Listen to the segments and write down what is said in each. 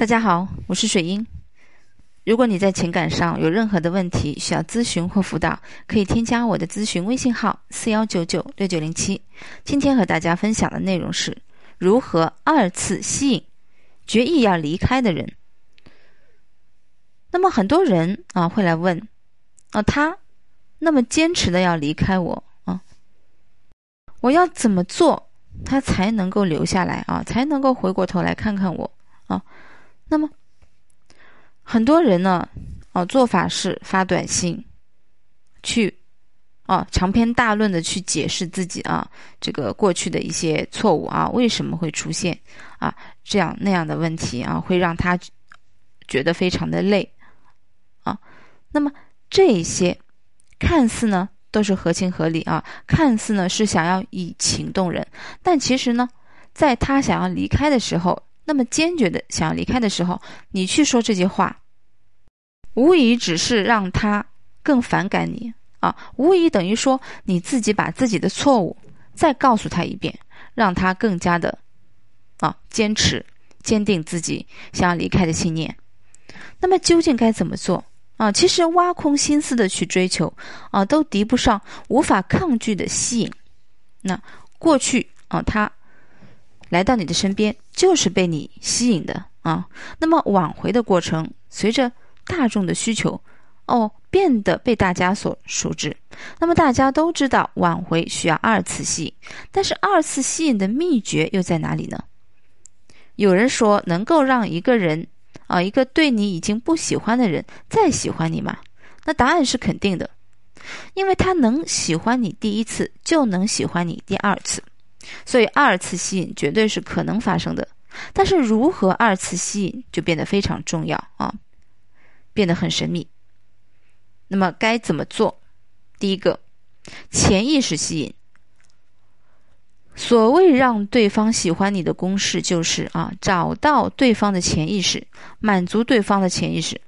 大家好，我是水英。如果你在情感上有任何的问题需要咨询或辅导，可以添加我的咨询微信号四幺九九六九零七。今天和大家分享的内容是如何二次吸引决意要离开的人。那么很多人啊会来问啊，他那么坚持的要离开我啊，我要怎么做他才能够留下来啊，才能够回过头来看看我啊？那么。很多人呢，啊，做法是发短信，去，啊，长篇大论的去解释自己啊，这个过去的一些错误啊，为什么会出现啊这样那样的问题啊，会让他觉得非常的累，啊，那么这些看似呢都是合情合理啊，看似呢是想要以情动人，但其实呢，在他想要离开的时候。那么坚决的想要离开的时候，你去说这些话，无疑只是让他更反感你啊！无疑等于说你自己把自己的错误再告诉他一遍，让他更加的啊坚持、坚定自己想要离开的信念。那么究竟该怎么做啊？其实挖空心思的去追求啊，都敌不上无法抗拒的吸引。那过去啊，他。来到你的身边，就是被你吸引的啊。那么挽回的过程，随着大众的需求，哦，变得被大家所熟知。那么大家都知道，挽回需要二次吸引，但是二次吸引的秘诀又在哪里呢？有人说，能够让一个人啊，一个对你已经不喜欢的人再喜欢你吗？那答案是肯定的，因为他能喜欢你第一次，就能喜欢你第二次。所以，二次吸引绝对是可能发生的，但是如何二次吸引就变得非常重要啊，变得很神秘。那么该怎么做？第一个，潜意识吸引。所谓让对方喜欢你的公式就是啊，找到对方的潜意识，满足对方的潜意识。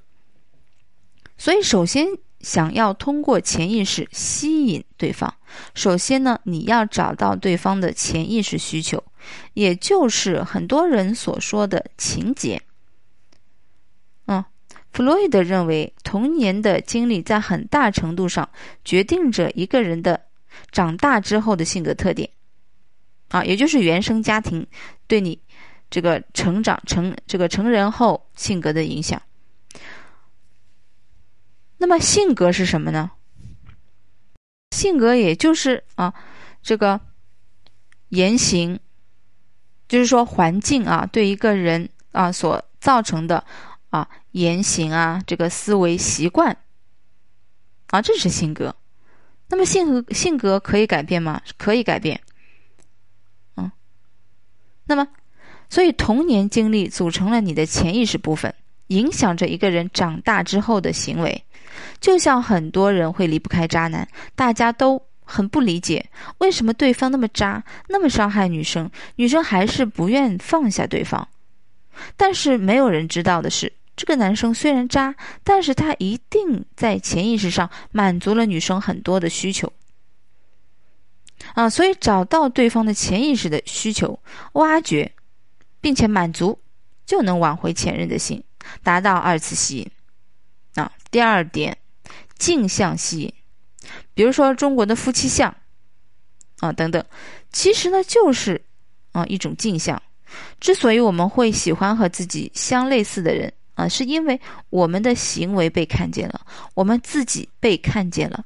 所以，首先。想要通过潜意识吸引对方，首先呢，你要找到对方的潜意识需求，也就是很多人所说的情节。嗯，弗洛伊德认为，童年的经历在很大程度上决定着一个人的长大之后的性格特点。啊，也就是原生家庭对你这个成长成这个成人后性格的影响。那么性格是什么呢？性格也就是啊，这个言行，就是说环境啊，对一个人啊所造成的啊言行啊，这个思维习惯啊，这是性格。那么性格性格可以改变吗？可以改变。嗯，那么所以童年经历组成了你的潜意识部分，影响着一个人长大之后的行为。就像很多人会离不开渣男，大家都很不理解为什么对方那么渣，那么伤害女生，女生还是不愿放下对方。但是没有人知道的是，这个男生虽然渣，但是他一定在潜意识上满足了女生很多的需求。啊，所以找到对方的潜意识的需求，挖掘，并且满足，就能挽回前任的心，达到二次吸引。啊，第二点，镜像吸引，比如说中国的夫妻相，啊等等，其实呢就是啊一种镜像。之所以我们会喜欢和自己相类似的人啊，是因为我们的行为被看见了，我们自己被看见了。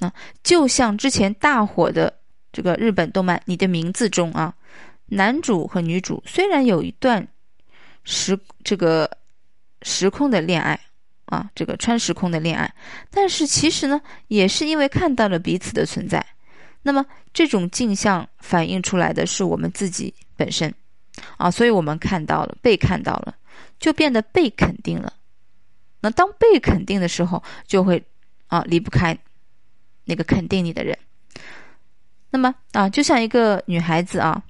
啊，就像之前大火的这个日本动漫《你的名字》中啊，男主和女主虽然有一段时这个。时空的恋爱啊，这个穿时空的恋爱，但是其实呢，也是因为看到了彼此的存在。那么这种镜像反映出来的是我们自己本身啊，所以我们看到了，被看到了，就变得被肯定了。那当被肯定的时候，就会啊离不开那个肯定你的人。那么啊，就像一个女孩子啊。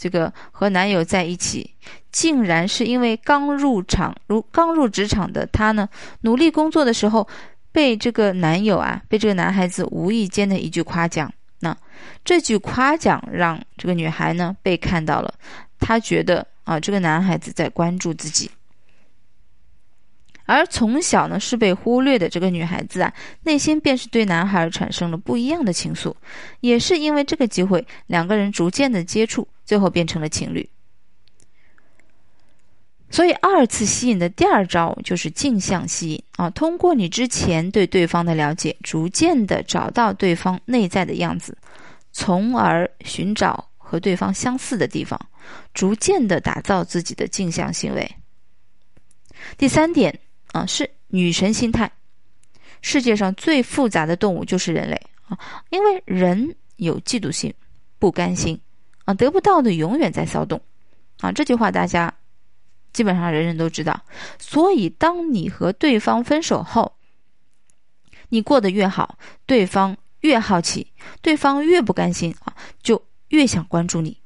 这个和男友在一起，竟然是因为刚入场，如刚入职场的她呢，努力工作的时候，被这个男友啊，被这个男孩子无意间的一句夸奖那这句夸奖让这个女孩呢被看到了，她觉得啊，这个男孩子在关注自己。而从小呢是被忽略的这个女孩子啊，内心便是对男孩产生了不一样的情愫。也是因为这个机会，两个人逐渐的接触，最后变成了情侣。所以二次吸引的第二招就是镜像吸引啊，通过你之前对对方的了解，逐渐的找到对方内在的样子，从而寻找和对方相似的地方，逐渐的打造自己的镜像行为。第三点。啊，是女神心态。世界上最复杂的动物就是人类啊，因为人有嫉妒心、不甘心啊，得不到的永远在骚动啊。这句话大家基本上人人都知道。所以，当你和对方分手后，你过得越好，对方越好奇，对方越不甘心啊，就越想关注你。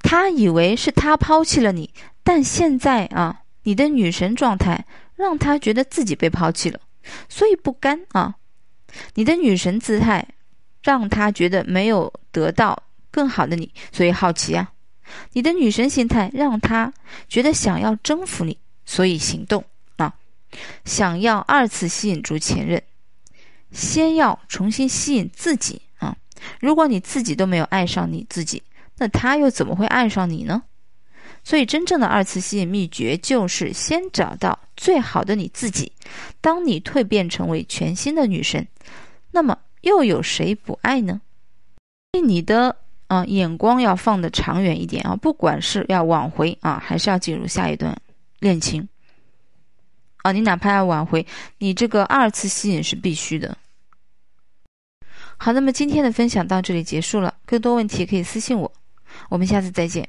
他以为是他抛弃了你，但现在啊。你的女神状态让他觉得自己被抛弃了，所以不甘啊。你的女神姿态让他觉得没有得到更好的你，所以好奇啊。你的女神心态让他觉得想要征服你，所以行动啊。想要二次吸引住前任，先要重新吸引自己啊。如果你自己都没有爱上你自己，那他又怎么会爱上你呢？所以，真正的二次吸引秘诀就是先找到最好的你自己。当你蜕变成为全新的女神，那么又有谁不爱呢？你的啊眼光要放得长远一点啊，不管是要挽回啊，还是要进入下一段恋情啊，你哪怕要挽回，你这个二次吸引是必须的。好，那么今天的分享到这里结束了，更多问题可以私信我，我们下次再见。